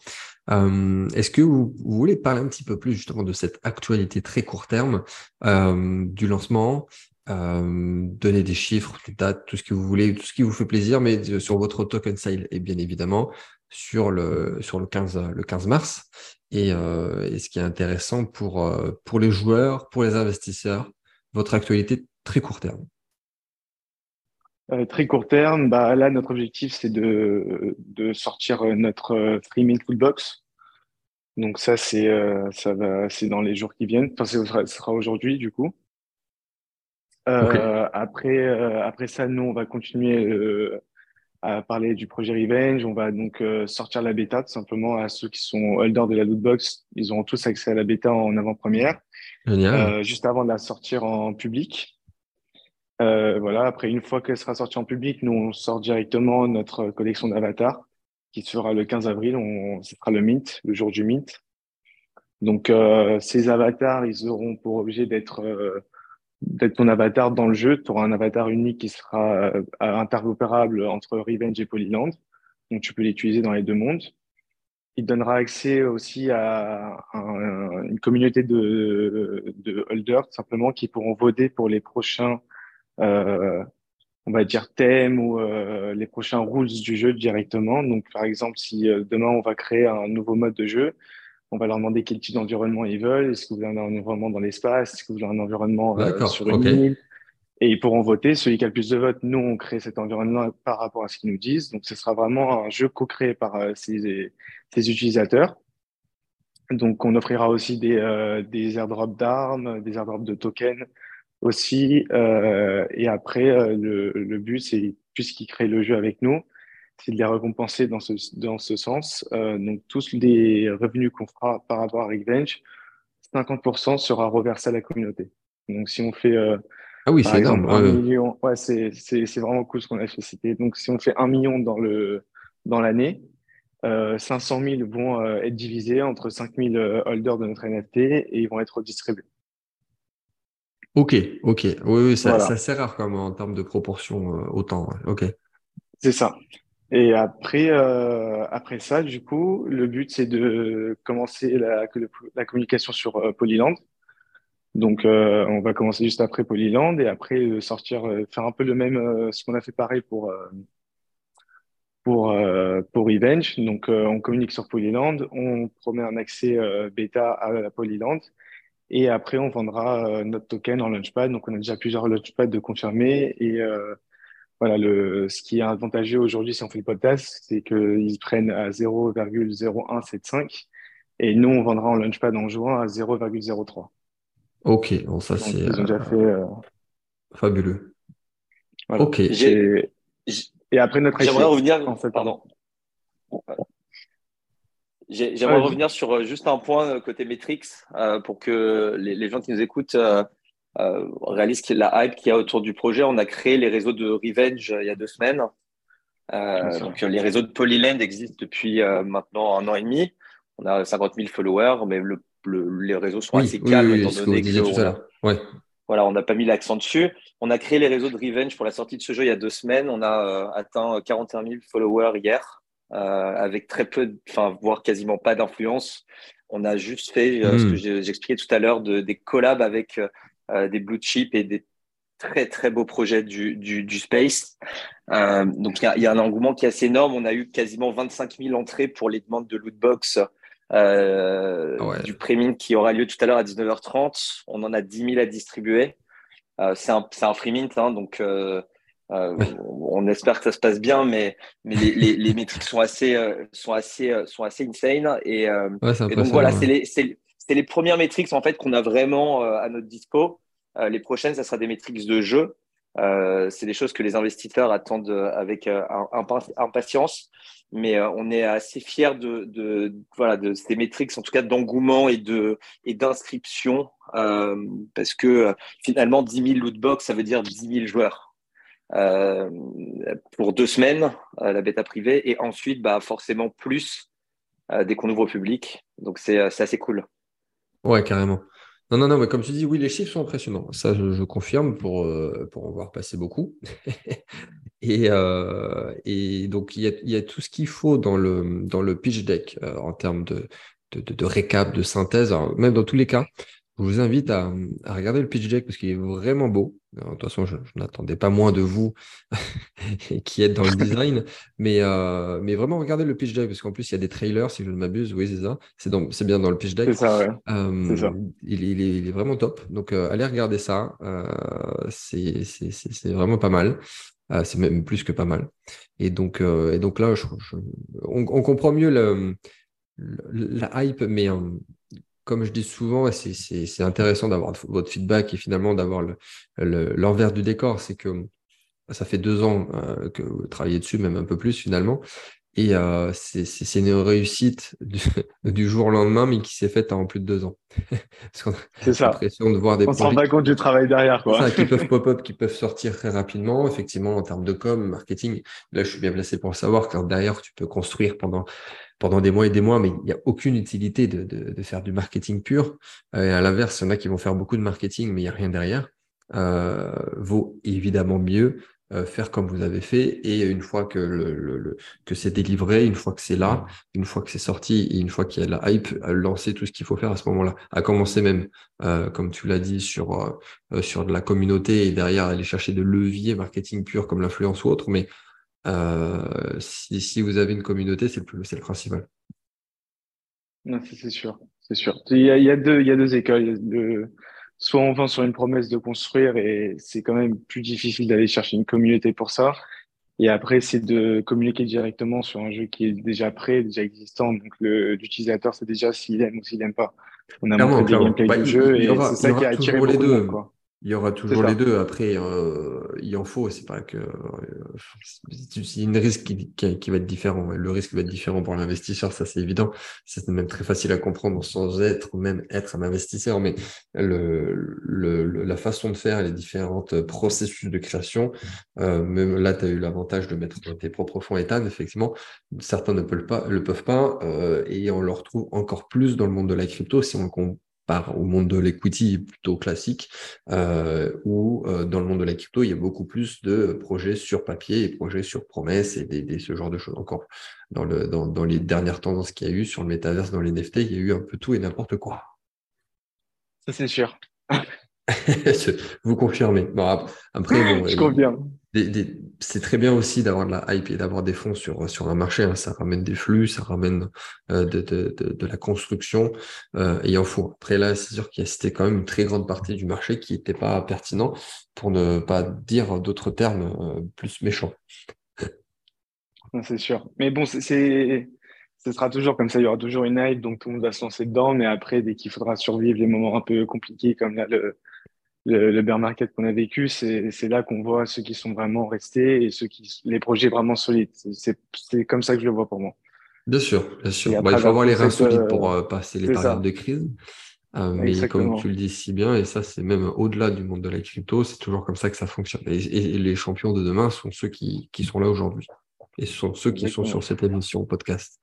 Euh, Est-ce que vous, voulez parler un petit peu plus justement de cette actualité très court terme euh, du lancement euh, donner des chiffres, des dates, tout ce que vous voulez, tout ce qui vous fait plaisir, mais sur votre token sale et bien évidemment sur le sur le 15 le 15 mars euh, et, ce qui est intéressant pour, euh, pour les joueurs, pour les investisseurs, votre actualité très court terme. Euh, très court terme, bah, là, notre objectif, c'est de, de sortir notre streaming toolbox. Donc ça, c'est ça va, c'est dans les jours qui viennent. Enfin, ce sera, sera aujourd'hui, du coup. après, après ça, nous, on va continuer à parler du projet Revenge. On va donc euh, sortir la bêta tout simplement à ceux qui sont holders de la lootbox. Ils auront tous accès à la bêta en avant-première, euh, juste avant de la sortir en public. Euh, voilà. Après, une fois qu'elle sera sortie en public, nous on sort directement notre collection d'avatars qui sera le 15 avril. On, ce sera le mint, le jour du mint. Donc ces avatars, ils auront pour objet d'être d'être ton avatar dans le jeu. Tu auras un avatar unique qui sera euh, interopérable entre Revenge et Polyland. Donc, tu peux l'utiliser dans les deux mondes. Il donnera accès aussi à, une communauté de, de holders, simplement, qui pourront voter pour les prochains, euh, on va dire, thèmes ou euh, les prochains rules du jeu directement. Donc, par exemple, si euh, demain, on va créer un nouveau mode de jeu, on va leur demander quel type d'environnement ils veulent. Est-ce que vous voulez un environnement dans l'espace? Est-ce que vous voulez un environnement euh, sur une île? Et ils pourront voter. Celui qui a le plus de votes, nous, on crée cet environnement par rapport à ce qu'ils nous disent. Donc, ce sera vraiment un jeu co-créé par euh, ces, ces, utilisateurs. Donc, on offrira aussi des, euh, des airdrops d'armes, des airdrops de tokens aussi. Euh, et après, le, le but, c'est puisqu'ils créent le jeu avec nous, c'est de les récompenser dans ce, dans ce sens. Euh, donc, tous les revenus qu'on fera par rapport à Revenge, 50% sera reversé à la communauté. Donc, si on fait, euh, ah oui, c'est million, ouais, c'est, c'est, c'est vraiment cool ce qu'on a fait. C'était, donc, si on fait un million dans le, dans l'année, euh, 500 000 vont euh, être divisés entre 5 000 euh, holders de notre NFT et ils vont être redistribués. Ok, ok. Oui, oui ça, ça c'est rare comme en termes de proportion autant. Ok. C'est ça. Et après, euh, après ça, du coup, le but, c'est de commencer la, communication sur euh, Polyland. Donc, euh, on va commencer juste après Polyland et après euh, sortir, euh, faire un peu le même, ce qu'on a fait pareil pour pour pour Revenge. Donc, on communique sur Polyland, on promet un accès bêta à la Polyland et après, on vendra notre token en Launchpad. Donc, on a déjà plusieurs Launchpads de confirmer et voilà, le, ce qui est avantageux aujourd'hui si on fait le podcast, c'est qu'ils prennent à 0,0175 Et nous, on vendra en Launchpad en juin à 0,03. Ok, bon, ça c'est. Ils ont déjà fait. Euh, fabuleux. Ok. Et, après notre J'aimerais revenir. En fait, pardon. J'aimerais revenir sur euh, juste un point euh, côté Metrix pour que les, gens qui nous écoutent réalisent la hype qu'il y a autour du projet. On a créé les réseaux de Revenge il y a deux semaines. donc les réseaux de Polyland existent depuis maintenant un an et demi. On a 50 000 followers, mais le les réseaux sont assez calmes étant donné que voilà, on n'a pas mis l'accent dessus. On a créé les réseaux de Revenge pour la sortie de ce jeu il y a deux semaines. On a euh, atteint 41 000 followers hier, euh, avec très peu, enfin voire quasiment pas d'influence. On a juste fait euh, ce que hmm. j'expliquais tout à l'heure de, des collabs avec des blue chips et des très très beaux projets du, du, space. donc il y, y, a un engouement qui est assez énorme. On a eu quasiment 25 000 entrées pour les demandes de lootbox euh, du prémine qui aura lieu tout à l'heure à 19h30. On en a 10 000 à distribuer. Euh, c'est un, un free mint, hein, donc euh, on espère que ça se passe bien, mais, mais les, les, les métriques sont assez, sont assez, sont assez insane. Et, donc voilà, c'est les, les, premières métriques en fait qu'on a vraiment à notre dispo. les prochaines, ça sera des métriques de jeu. c'est des choses que les investisseurs attendent avec impatience mais euh, on est assez fiers de, ces métriques en tout cas d'engouement et d'inscription euh, parce que euh, finalement 10 000 lootbox ça veut dire 10 000 joueurs euh, pour deux semaines la bêta privée et ensuite bah forcément plus dès qu'on ouvre au public donc c'est assez cool ouais carrément non, non, non, mais comme tu dis, oui, les chiffres sont impressionnants. Ça, je, confirme pour, pour en voir passer beaucoup. Et, euh, et donc, il y, a, y, a, tout ce qu'il faut dans le, dans le pitch deck euh, en termes de, de, de, de, récap, de synthèse. Alors, même dans tous les cas, je vous invite à, à regarder le pitch deck parce qu'il est vraiment beau. De toute façon, je, je n'attendais pas moins de vous qui êtes dans le design, mais, euh, mais vraiment regardez le pitch deck parce qu'en plus, il y a des trailers, si je ne m'abuse. Oui, c'est ça. C'est, bien dans le pitch deck. C'est ça, ouais. Euh, ça. Il, il, est, il, est, vraiment top. Donc, euh, allez regarder ça. Euh, c'est, vraiment pas mal. C'est même plus que pas mal. Et donc, euh, et donc là, je, on, on, comprend mieux le, la hype, mais euh, comme je dis souvent, c'est intéressant d'avoir votre feedback et finalement d'avoir l'envers du décor. C'est que ça fait deux ans euh, que vous travaillez dessus, même un peu plus finalement. Et euh, c'est une réussite du, jour au lendemain, mais qui s'est faite en plus de deux ans. c'est ça. l'impression de voir des On se rend pas compte du travail derrière. Quoi. Ça, qui peuvent pop-up, qui peuvent sortir très rapidement. Effectivement, en termes de com, marketing, là, je suis bien placé pour le savoir, car derrière, tu peux construire pendant, pendant des mois et des mois, mais il n'y a aucune utilité de, de, de, faire du marketing pur. Euh, et à l'inverse, il y en a qui vont faire beaucoup de marketing, mais il n'y a rien derrière. Euh, vaut évidemment mieux euh, faire comme vous avez fait et une fois que le, le, que c'est délivré, une fois que c'est là, une fois que c'est sorti et une fois qu'il y a la hype, lancer tout ce qu'il faut faire à ce moment-là, à commencer même, euh, comme tu l'as dit, sur euh, sur de la communauté et derrière aller chercher de leviers marketing pur comme l'influence ou autre, mais si, si vous avez une communauté, c'est le, c'est le principal. c'est sûr, c'est sûr. Il y, a, il y a deux il y a deux écoles. Il y a deux soit on vend sur une promesse de construire et c'est quand même plus difficile d'aller chercher une communauté pour ça. Et après, c'est de communiquer directement sur un jeu qui est déjà prêt, déjà existant. Donc, l'utilisateur sait déjà s'il aime ou s'il n'aime pas. On a montré des gameplays bah, du jeu et c'est ça qui a attiré beaucoup les deux. de monde, quoi. Il y aura toujours les deux. Après, euh, il en faut. C'est pas que euh, c'est une risque qui, qui, qui, va être différent. Le risque va être différent pour l'investisseur, ça c'est évident. C'est même très facile à comprendre sans être même être un investisseur. Mais le, le, la façon de faire, les différentes processus de création, euh, même là, tu as eu l'avantage de mettre tes propres fonds état. Effectivement, certains ne peuvent pas, le peuvent pas, euh, et on le retrouve encore plus dans le monde de la crypto si on au monde de l'equity plutôt classique, euh, où euh, dans le monde de la crypto, il y a beaucoup plus de projets sur papier et projets sur promesse et des, ce genre de choses. Encore dans, le, dans, dans les dernières tendances qu'il y a eu sur le métaverse, dans les NFT, il y a eu un peu tout et n'importe quoi. Ça, c'est sûr. Vous confirmez. Bon, après, bon, je confirme c'est très bien aussi d'avoir de la hype et d'avoir des fonds sur, sur un marché. Hein. Ça ramène des flux, ça ramène euh, de, de, de, la construction euh, et il en faut. Après là, c'est sûr qu'il y a c'était quand même une très grande partie du marché qui n'était pas pertinent pour ne pas dire d'autres termes euh, plus méchants. C'est sûr. Mais bon, c'est ce sera toujours comme ça. Il y aura toujours une hype, donc tout le monde va se lancer dedans. Mais après, dès qu'il faudra survivre les moments un peu compliqués, comme là, le, le, bear market qu'on a vécu, c'est là qu'on voit ceux qui sont vraiment restés et ceux qui, les projets vraiment solides. C'est comme ça que je le vois pour moi. Bien sûr, bien sûr. Bah, il faut avoir les reins solides pour euh, passer les périodes de crise. Euh, mais comme tu le dis si bien, et ça c'est même au-delà du monde de la crypto, c'est toujours comme ça que ça fonctionne. Et, les champions de demain sont ceux qui, qui sont là aujourd'hui. Et ce sont ceux qui sont sur cette émission podcast.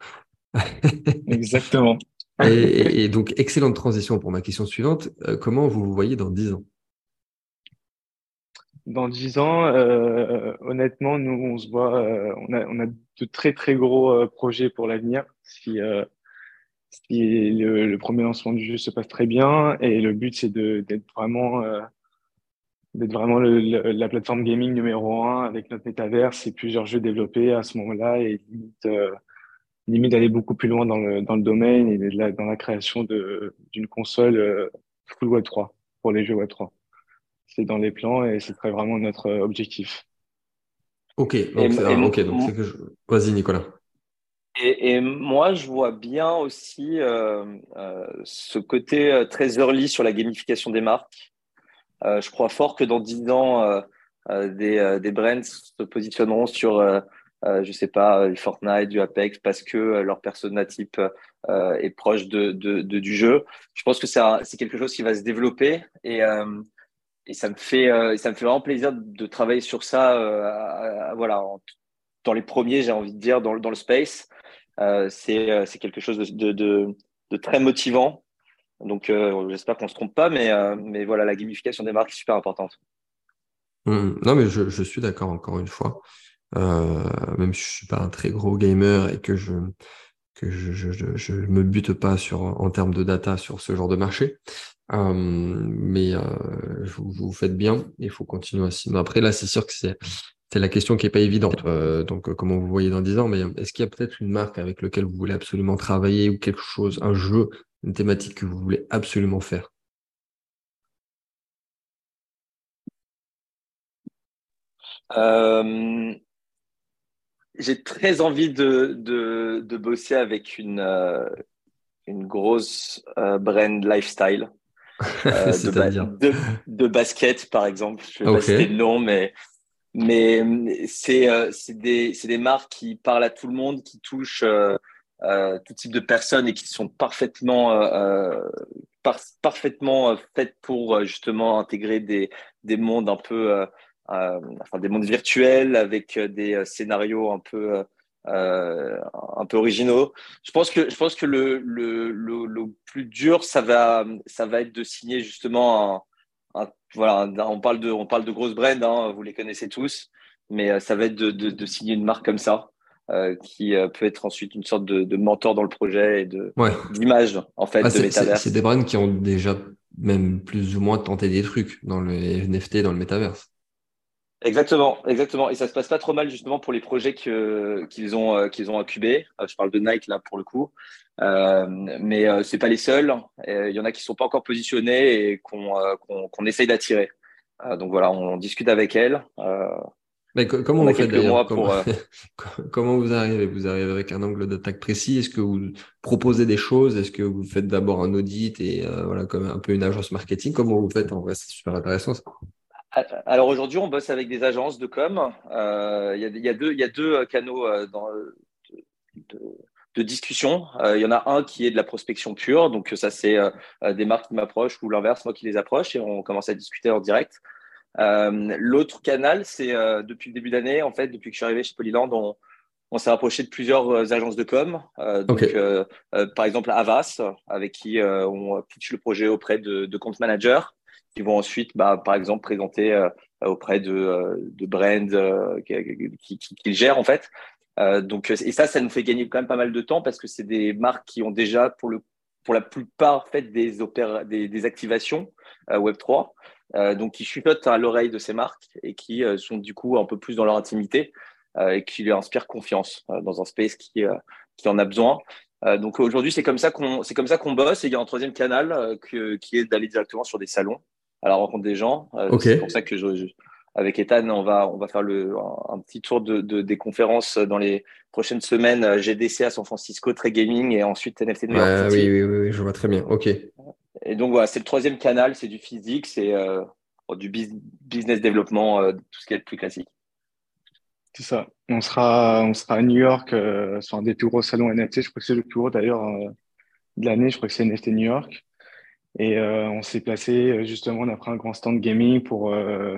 Exactement. et, donc, excellente transition pour ma question suivante. Euh, comment vous vous voyez dans 10 ans? Dans 10 ans, euh, honnêtement, nous, on se voit, euh, on, a, on, a, de très, très gros projets pour l'avenir. Si, si le, premier lancement du jeu se passe très bien, et le but, c'est d'être vraiment d'être vraiment la plateforme gaming numéro un avec notre métaverse et plusieurs jeux développés à ce moment-là et limite, limite d'aller beaucoup plus loin dans le, dans le domaine et dans la création d'une console euh, full Web 3 pour les jeux Web 3. C'est dans les plans et c'est très vraiment notre objectif. Ok, donc ok, donc que je... vas-y Nicolas. Et, et, moi, je vois bien aussi euh, euh, ce côté très early sur la gamification des marques. je crois fort que dans 10 ans, des, des brands se positionneront sur euh, je sais pas, euh, du Fortnite, du Apex, parce que euh, leur persona type est proche de, de, du jeu. Je pense que c'est quelque chose qui va se développer et, et ça me fait ça me fait vraiment plaisir de travailler sur ça. voilà, dans les premiers, j'ai envie de dire, dans, le space. c'est quelque chose de, très motivant. Donc, j'espère qu'on ne se trompe pas, mais, voilà, la gamification des marques est super importante. Mmh. non, mais je, suis d'accord encore une fois. Euh, même si je suis pas un très gros gamer et que je que me bute pas en termes de data sur ce genre de marché. Euh, mais euh, vous, vous faites bien, il faut continuer ainsi. Mais après là, c'est sûr que c'est la question qui est pas évidente. Euh, donc comment vous voyez dans 10 ans, mais est-ce qu'il y a peut-être une marque avec laquelle vous voulez absolument travailler ou quelque chose, un jeu, une thématique que vous voulez absolument faire? J'ai très envie de, de, de, bosser avec une, une grosse brand lifestyle. Euh, de, de, basket, par exemple. Je vais okay. pas le nom, mais, mais c'est des, des marques qui parlent à tout le monde, qui touchent tout type de personnes et qui sont parfaitement, par, parfaitement faites pour justement intégrer des, des mondes un peu euh, enfin, des mondes virtuels avec euh, des euh, scénarios un peu euh, un peu originaux. Je pense que je pense que le, le, le, plus dur, ça va ça va être de signer justement un, voilà, on parle de on parle de grosses brands, hein, vous les connaissez tous, mais ça va être de, de, de signer une marque comme ça. Euh, qui peut être ensuite une sorte de, de, mentor dans le projet et de d'image en fait ah, de C'est des brands qui ont déjà même plus ou moins tenté des trucs dans le NFT, dans le métaverse. Exactement, exactement. Et ça se passe pas trop mal justement pour les projets qu'ils ont euh, qu'ils ont incubés. Euh, je parle de Nike là pour le coup, euh, mais euh, c'est pas les seuls. Il y en a qui sont pas encore positionnés et qu'on qu'on essaye d'attirer. donc voilà, on discute avec elles. Mais comment vous faites d'ailleurs? comment, comment, vous arrivez? Vous arrivez avec un angle d'attaque précis? Est-ce que vous proposez des choses? Est-ce que vous faites d'abord un audit et voilà comme un peu une agence marketing? Comment vous faites? En vrai, c'est super intéressant ça. Alors aujourd'hui, on bosse avec des agences de com. Euh, il y, a, deux, y a deux canaux euh, dans, de, discussion. Euh, il y en a un qui est de la prospection pure. Donc ça, c'est des marques qui m'approchent ou l'inverse, moi qui les approche et on commence à discuter en direct. L'autre canal, c'est depuis le début d'année, en fait, depuis que je suis arrivé chez Polyland, on, s'est rapproché de plusieurs agences de com. donc, par exemple, Avas, avec qui on pitch le projet auprès de, de compte managers qui vont ensuite, bah, par exemple, présenter euh, auprès de, euh, de brands euh, qui, qui, gèrent en fait. donc, et ça, ça nous fait gagner quand même pas mal de temps parce que c'est des marques qui ont déjà, pour, la plupart, fait des, activations Web3, donc qui chuchotent à l'oreille de ces marques et qui sont du coup un peu plus dans leur intimité et qui lui inspirent confiance dans un space qui, en a besoin. donc aujourd'hui, c'est comme ça qu'on c'est comme ça qu'on bosse. Et il y a un troisième canal qui est d'aller directement sur des salons à la rencontre des gens. Euh, c'est pour ça que je, avec Ethan, on va, on va faire le, un, petit tour de, des conférences dans les prochaines semaines. GDC à San Francisco, Très Gaming et ensuite NFT New York. oui, oui, oui, je vois très bien. OK. Et donc voilà, c'est le troisième canal, c'est du physique, c'est euh, du business développement, euh, tout ce qui est le plus classique. C'est ça. On sera, on sera à New York euh, sur un des plus gros salons NFT. Je crois que c'est le plus gros d'ailleurs de l'année. Je crois que c'est NFT New York. Et on s'est placé justement, on a pris un grand stand gaming pour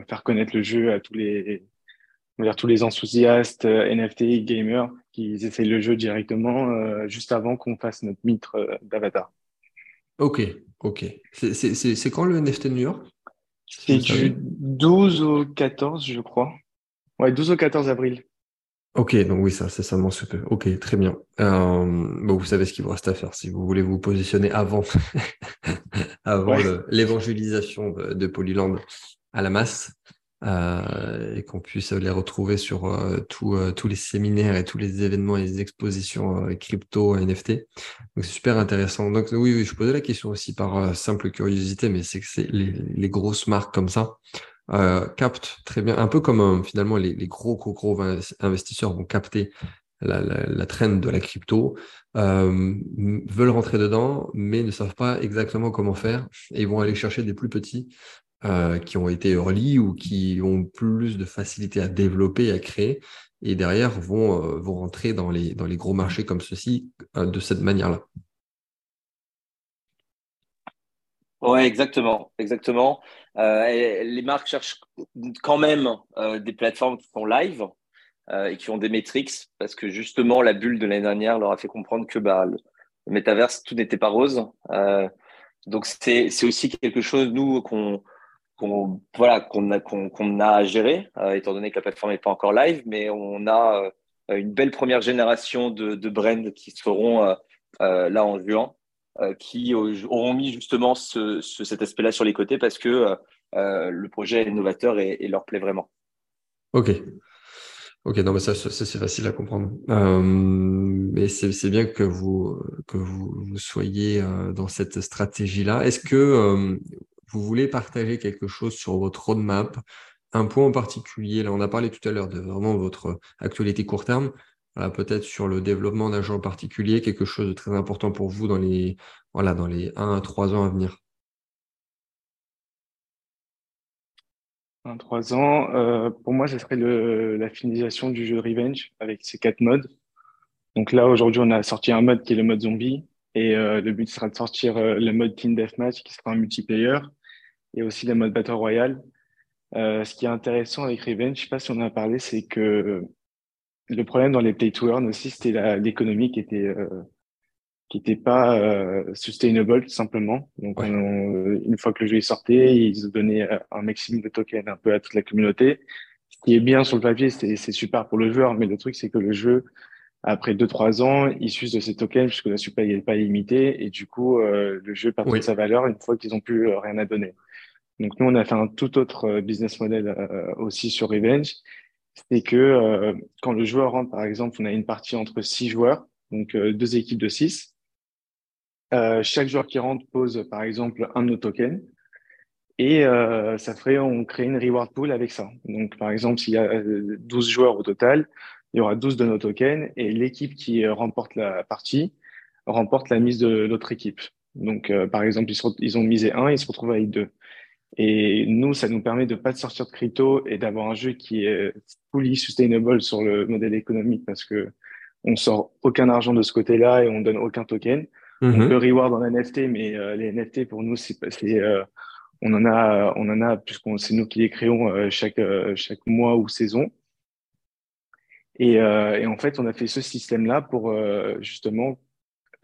faire connaître le jeu à tous les, on tous les enthousiastes NFT gamers qui essayent le jeu directement juste avant qu'on fasse notre mitre d'avatar. Ok, ok. C'est quand le NFT de New York? C'est du 12 au 14, je crois. Ouais, 12 au 14 avril. Ok, donc oui, ça, c'est ça mon peu. Ok, très bien. Euh, bon, vous savez ce qu'il vous reste à faire si vous voulez vous positionner avant, avant l'évangélisation de, de Polyland à la masse. Euh, et qu'on puisse les retrouver sur euh, euh, tous les séminaires et tous les événements et les expositions crypto NFT. Donc c'est super intéressant. Donc oui, oui, je posais la question aussi par simple curiosité, mais c'est que c'est les, grosses marques comme ça captent très bien, un peu comme finalement les, gros gros investisseurs vont capter la, trend de la crypto, veulent rentrer dedans, mais ne savent pas exactement comment faire et vont aller chercher des plus petits euh, qui ont été early ou qui ont plus de facilité à développer et à créer, et derrière vont, euh, vont rentrer dans les, dans les gros marchés comme ceci euh, de cette manière-là. Ouais, exactement, exactement. les marques cherchent quand même des plateformes qui sont live et qui ont des métriques parce que justement la bulle de l'année dernière leur a fait comprendre que bah, le, métaverse tout n'était pas rose. donc c'est aussi quelque chose nous qu'on voilà qu'on a qu'on a à gérer euh, étant donné que la plateforme n'est pas encore live mais on a euh, une belle première génération de, de brands qui seront euh, là en juin qui auront mis justement ce, cet aspect-là sur les côtés parce que le projet est innovateur et, leur plaît vraiment. Ok. Ok, non, mais ça, c'est facile à comprendre. mais c'est bien que vous, que vous soyez dans cette stratégie-là. Est-ce que vous voulez partager quelque chose sur votre roadmap, un point en particulier, là on a parlé tout à l'heure de vraiment votre actualité court terme, peut-être sur le développement d'un genre particulier, quelque chose de très important pour vous dans les, voilà, dans les 1 à 3 ans à venir. 1 à 3 ans, euh, pour moi, ce serait la finalisation du jeu Revenge avec ses quatre modes. Donc là, aujourd'hui, on a sorti un mode qui est le mode zombie. Et euh, le but sera de sortir euh, le mode Team Deathmatch qui sera un multiplayer et aussi le mode Battle Royale. Euh, ce qui est intéressant avec Revenge, je sais pas si on en a parlé, c'est que le problème dans les play to earn aussi, c'était l'économie qui était euh, qui était pas euh, sustainable tout simplement. Donc une fois que le jeu est sorti, ils donnaient un maximum de tokens un peu à toute la communauté. Ce qui est bien sur le papier, c'est super pour le joueur, mais le truc c'est que le jeu après 2-3 ans, ils s'usent de ces tokens puisque la supply n'est pas limitée et du coup euh, le jeu perd sa valeur une fois qu'ils n'ont plus rien à donner. Donc nous, on a fait un tout autre euh, business model euh, aussi sur Revenge. C'est que euh, quand le joueur rentre, par exemple, on a une partie entre six joueurs, donc deux équipes de six. chaque joueur qui rentre pose, par exemple, un de nos tokens. Et ça ferait, on crée une reward pool avec ça. Donc, par exemple, s'il y a 12 joueurs au total, il y aura 12 de nos tokens et l'équipe qui remporte la partie remporte la mise de l'autre équipe. Donc, par exemple, ils, ils, ont misé un, ils se retrouvent avec deux. Et nous, ça nous permet de pas sortir de crypto et d'avoir un jeu qui est fully sustainable sur le modèle économique parce que on sort aucun argent de ce côté-là et on donne aucun token. On peut reward en NFT, mais euh, les NFT pour nous, c'est, euh, on en a, on en a puisqu'on c'est nous qui les créons euh, chaque chaque mois ou saison. Et, et, en fait, on a fait ce système-là pour justement,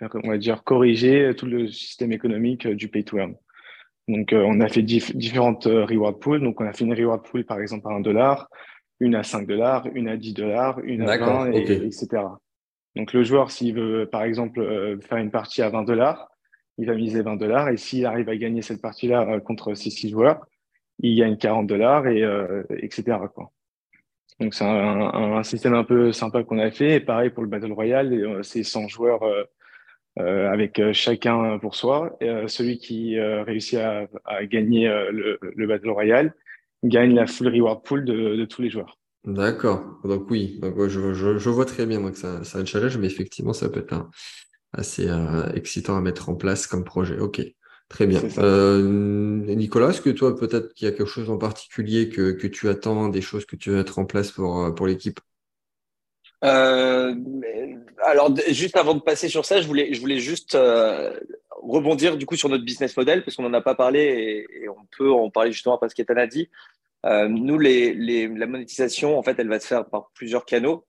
on va dire, corriger tout le système économique du pay to earn. Donc, euh, on a fait différentes euh, reward pools. Donc, on a fait une reward pool, par exemple, à 1 dollar, une à 5 dollars, une à 10 dollars, une à 20, et, etc. Donc, le joueur, s'il veut, par exemple, euh, faire une partie à 20 dollars, il va miser 20 dollars. Et s'il arrive à gagner cette partie-là contre ces 6 joueurs, il gagne 40 dollars, et etc. Quoi. Donc, c'est un, un, système un peu sympa qu'on a fait. Et pareil pour le Battle Royale, c'est 100 joueurs euh, avec euh, chacun pour soi. Euh, celui qui réussit à, à gagner le, le, Battle Royale gagne la full reward pool de, tous les joueurs. D'accord. Donc oui, je, vois très bien que c'est un challenge, mais effectivement, ça peut être assez excitant à mettre en place comme projet. Ok. Très bien. Nicolas, est-ce que toi, peut-être qu'il y a quelque chose en particulier que, tu attends, des choses que tu veux mettre en place pour, pour l'équipe? Euh, alors, juste avant de passer sur ça, je voulais, je voulais juste rebondir du coup sur notre business model parce qu'on n'en a pas parlé et, on peut en parler justement parce qu'Ethan a dit. nous, les, la monétisation, en fait, elle va se faire par plusieurs canaux.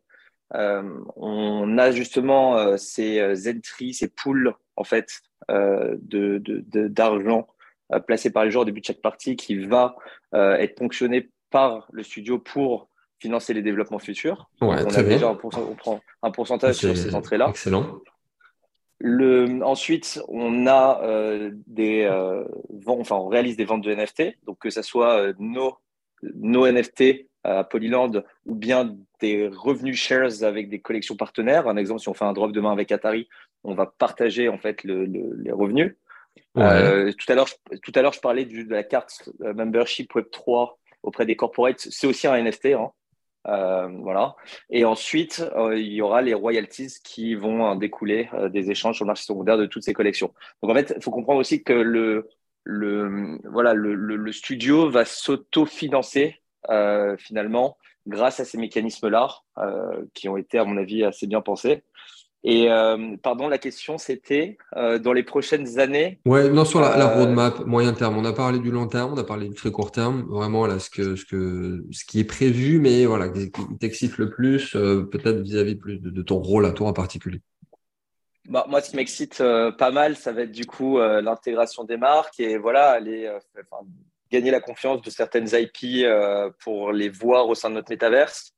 on a justement ces entries, ces pools en fait euh, de, d'argent euh, placé par les joueurs au début de chaque partie qui va euh, être ponctionné par le studio pour financer les développements futurs. on a déjà un, on prend un pourcentage sur ces entrées-là. Excellent. Le, ensuite, on a des ventes, enfin, on réalise des ventes de NFT, donc que ce soit nos, nos NFT à Polyland ou bien des revenus shares avec des collections partenaires. Un exemple, si on fait un drop demain avec Atari, on va partager en fait les revenus. Euh, tout à l'heure, tout à l'heure, je parlais de la carte euh, membership Web 3 auprès des corporates. C'est aussi un NFT, hein. Euh, voilà. Et ensuite, il y aura les royalties qui vont découler des échanges sur le marché secondaire de toutes ces collections. Donc en fait, il faut comprendre aussi que le le voilà le, le, studio va s'auto-financer finalement grâce à ces mécanismes-là qui ont été à mon avis assez bien pensés. Et euh, pardon, la question c'était euh, dans les prochaines années. Ouais, non, sur la, euh, roadmap moyen terme. On a parlé du long terme, on a parlé du très court terme. Vraiment, là, ce, que, ce, que, ce qui est prévu, mais voilà, qui t'excite le plus, peut-être vis-à-vis plus de, ton rôle à toi en particulier. Bah, moi, ce qui m'excite pas mal, ça va être du coup l'intégration des marques et voilà, aller gagner la confiance de certaines IP pour les voir au sein de notre métaverse.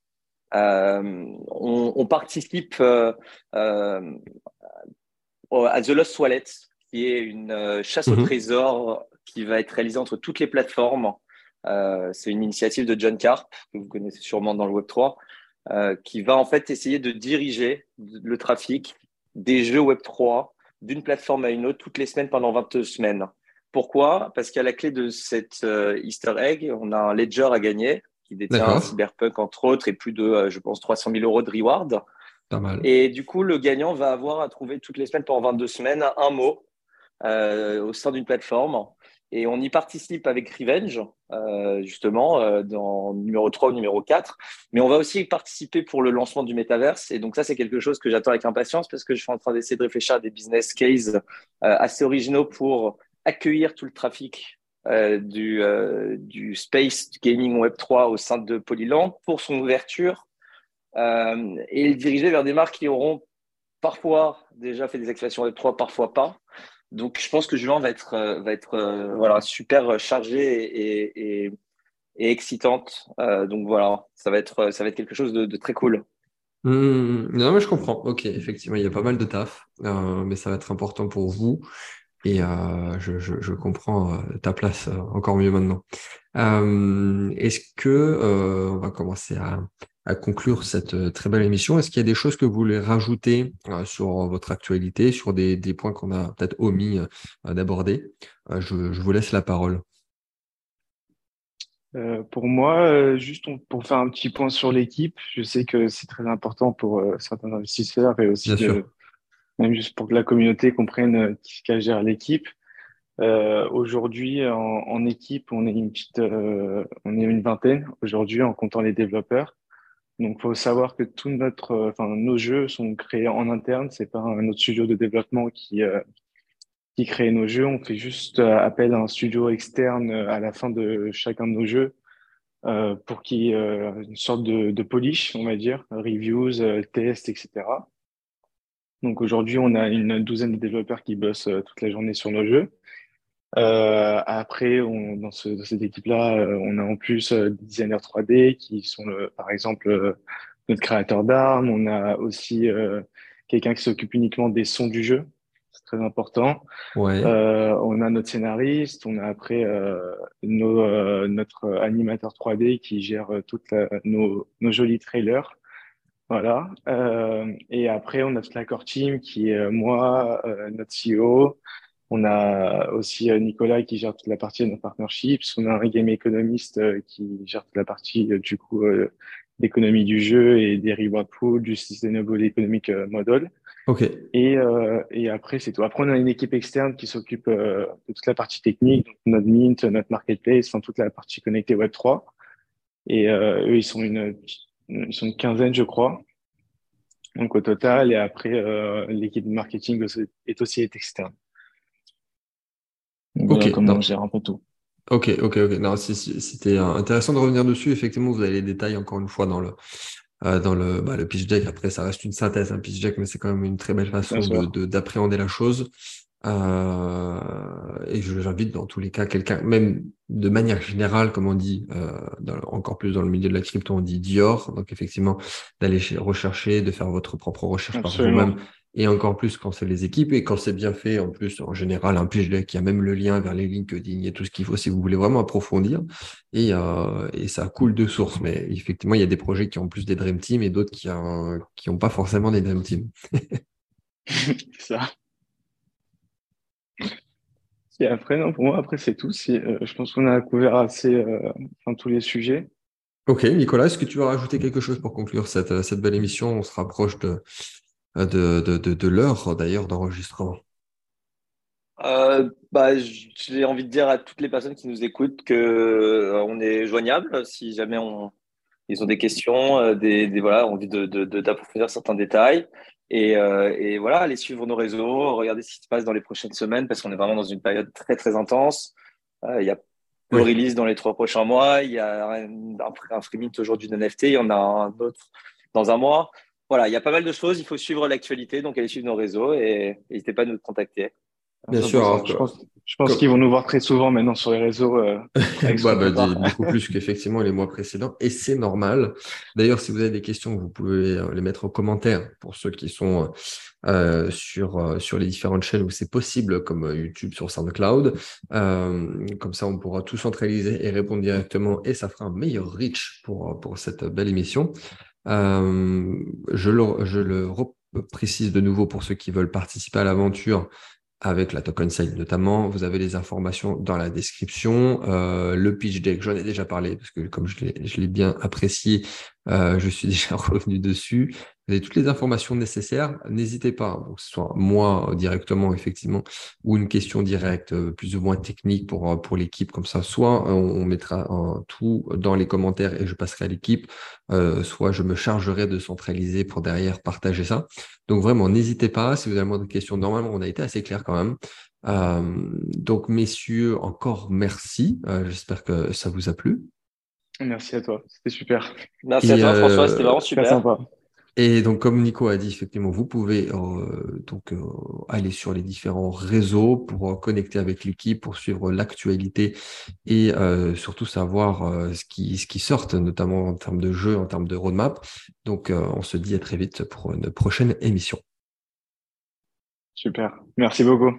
Euh, on, participe euh, euh, à The Lost Wallet, qui est une chasse au mhm. trésor qui va être réalisée entre toutes les plateformes. c'est une initiative de John Carp, que vous connaissez sûrement dans le Web3, qui va en fait essayer de diriger le trafic des jeux Web3 d'une plateforme à une autre toutes les semaines pendant 22 semaines. Pourquoi? Parce qu'à la clé de cette Easter egg, on a un ledger à gagner qui détient Cyberpunk entre autres et plus de, euh, je pense, 300 000 euros de reward. Pas mal. Et du coup, le gagnant va avoir à trouver toutes les semaines pendant 22 semaines un mot euh, au sein d'une plateforme. Et on y participe avec Revenge, euh, justement, dans numéro 3 ou numéro 4. Mais on va aussi participer pour le lancement du métaverse. Et donc, ça, c'est quelque chose que j'attends avec impatience parce que je suis en train d'essayer de réfléchir à des business cases assez originaux pour accueillir tout le trafic euh, du, euh, du Space Gaming Web 3 au sein de Polyland pour son ouverture euh, et le diriger vers des marques qui auront parfois déjà fait des activations Web 3, parfois pas. Donc, je pense que juin va être, va être voilà, super chargé et, et, excitante. donc, voilà, ça va être, ça va être quelque chose de, très cool. Mmh, non, mais je comprends. Ok, effectivement, il y a pas mal de taf, mais ça va être important pour vous. Et euh, je, je, je, comprends euh, ta place euh, encore mieux maintenant. Est-ce que on va commencer à, à conclure cette très belle émission Est-ce qu'il y a des choses que vous voulez rajouter sur votre actualité, sur des, des points qu'on a peut-être omis d'aborder? Je, je, vous laisse la parole. Euh, pour moi, juste pour faire un petit point sur l'équipe, je sais que c'est très important pour certains investisseurs et aussi de, même juste pour que la communauté comprenne euh, qui ce gère l'équipe. Euh, aujourd'hui, en, équipe, on est une petite, euh, on est une vingtaine aujourd'hui en comptant les développeurs. Donc, faut savoir que tout nos jeux sont créés en interne. C'est pas un autre studio de développement qui qui crée nos jeux. On fait juste appel à un studio externe à la fin de chacun de nos jeux pour qu'il y ait une sorte de, de polish, on va dire, reviews, tests, etc. Donc aujourd'hui, on a une douzaine de développeurs qui bossent euh, toute la journée sur nos jeux. Euh, après, on, dans, ce, dans, cette équipe-là, euh, on a en plus des designers 3D qui sont, le, par exemple, notre créateur d'armes. On a aussi quelqu'un qui s'occupe uniquement des sons du jeu. C'est très important. Ouais. on a notre scénariste. On a après nos, notre animateur 3D qui gère toutes nos, nos jolis trailers. Voilà. Euh, et après, on a toute la core team qui est euh, moi, euh, notre CEO, On a aussi Nicolas qui gère toute la partie de nos partnerships. On a un game économiste qui gère toute la partie du coup d'économie du jeu et des reward pools, du sustainable economic model. Ok. Et, et après, c'est tout. Après, on a une équipe externe qui s'occupe de toute la partie technique, notre Mint, notre marketplace, enfin, toute la partie connectée Web3. Et eux, ils sont une, ils sont une quinzaine, je crois. Donc au total, et après, euh, l'équipe de marketing est aussi externe. Donc, ok, comment on gère un peu tout. Ok, ok, ok. c'était intéressant de revenir dessus. Effectivement, vous avez les détails encore une fois dans le euh, dans le, bah, le pitch deck. Après, ça reste une synthèse, un pitch deck, mais c'est quand même une très belle façon d'appréhender la chose. Euh, et j'invite dans tous les cas quelqu'un, même de manière générale, comme on dit, euh, encore plus dans le milieu de la crypto, on dit Dior. Donc effectivement, d'aller rechercher, de faire votre propre recherche par vous-même. Et encore plus quand c'est les équipes et quand c'est bien fait, en plus, en général, un il y a même le lien vers les LinkedIn, a tout ce qu'il faut si vous voulez vraiment approfondir. Et, euh, et ça coule de source. Mais effectivement, il y a des projets qui ont plus des Dream Team et d'autres qui n'ont qui pas forcément des Dream Team. ça. Et après, non, pour moi, après, c'est tout. Euh, je pense qu'on a couvert assez euh, enfin, tous les sujets. Ok, Nicolas, est-ce que tu veux rajouter quelque chose pour conclure cette, euh, cette belle émission? On se rapproche de, de, de, de, l'heure d'ailleurs d'enregistrement. bah, j'ai envie de dire à toutes les personnes qui nous écoutent que on est joignable si jamais on, ils ont des questions, des, des voilà, envie d'approfondir certains détails. Et, euh, et, voilà, allez suivre nos réseaux, regardez ce qui se passe dans les prochaines semaines parce qu'on est vraiment dans une période très très intense. Euh, il y a le release dans les trois prochains mois, il y a un, un free mint aujourd'hui de NFT, il y en a un autre dans un mois. Voilà, il y a pas mal de choses, il faut suivre l'actualité, donc allez suivre nos réseaux et n'hésitez pas à nous contacter. Bien sûr. je pense, je pense qu'ils vont nous voir très souvent maintenant sur les réseaux. Euh, bah, beaucoup plus qu'effectivement les mois précédents. Et c'est normal. D'ailleurs, si vous avez des questions, vous pouvez les mettre en commentaire pour ceux qui sont euh, sur, euh, sur les différentes chaînes où c'est possible, comme YouTube sur SoundCloud. Comme ça, on pourra tout centraliser et répondre directement et ça fera un meilleur reach pour, pour cette belle émission. je le, je le précise de nouveau pour ceux qui veulent participer à l'aventure avec la token site notamment. Vous avez les informations dans la description. Euh, le pitch deck, j'en ai déjà parlé parce que comme je l'ai bien apprécié, euh, je suis déjà revenu dessus. Vous avez toutes les informations nécessaires. N'hésitez pas, que ce soit moi directement, effectivement, ou une question directe, euh, plus ou moins technique pour, euh, pour l'équipe, comme ça. Soit on, mettra tout dans les commentaires et je passerai à l'équipe, soit je me chargerai de centraliser pour derrière partager ça. Donc vraiment, n'hésitez pas. Si vous avez moins de questions, normalement, on a été assez clair quand même. donc, messieurs, encore merci. J'espère que ça vous a plu. Merci à toi, c'était super. Merci à toi, François, c'était vraiment super. sympa. Et donc, comme Nico a dit, effectivement, vous pouvez euh, donc euh, aller sur les différents réseaux pour euh, connecter avec l'équipe, pour suivre l'actualité et surtout savoir ce qui ce qui sort, notamment en termes de jeu, en termes de roadmap. Donc, on se dit à très vite pour une prochaine émission. Super, merci beaucoup.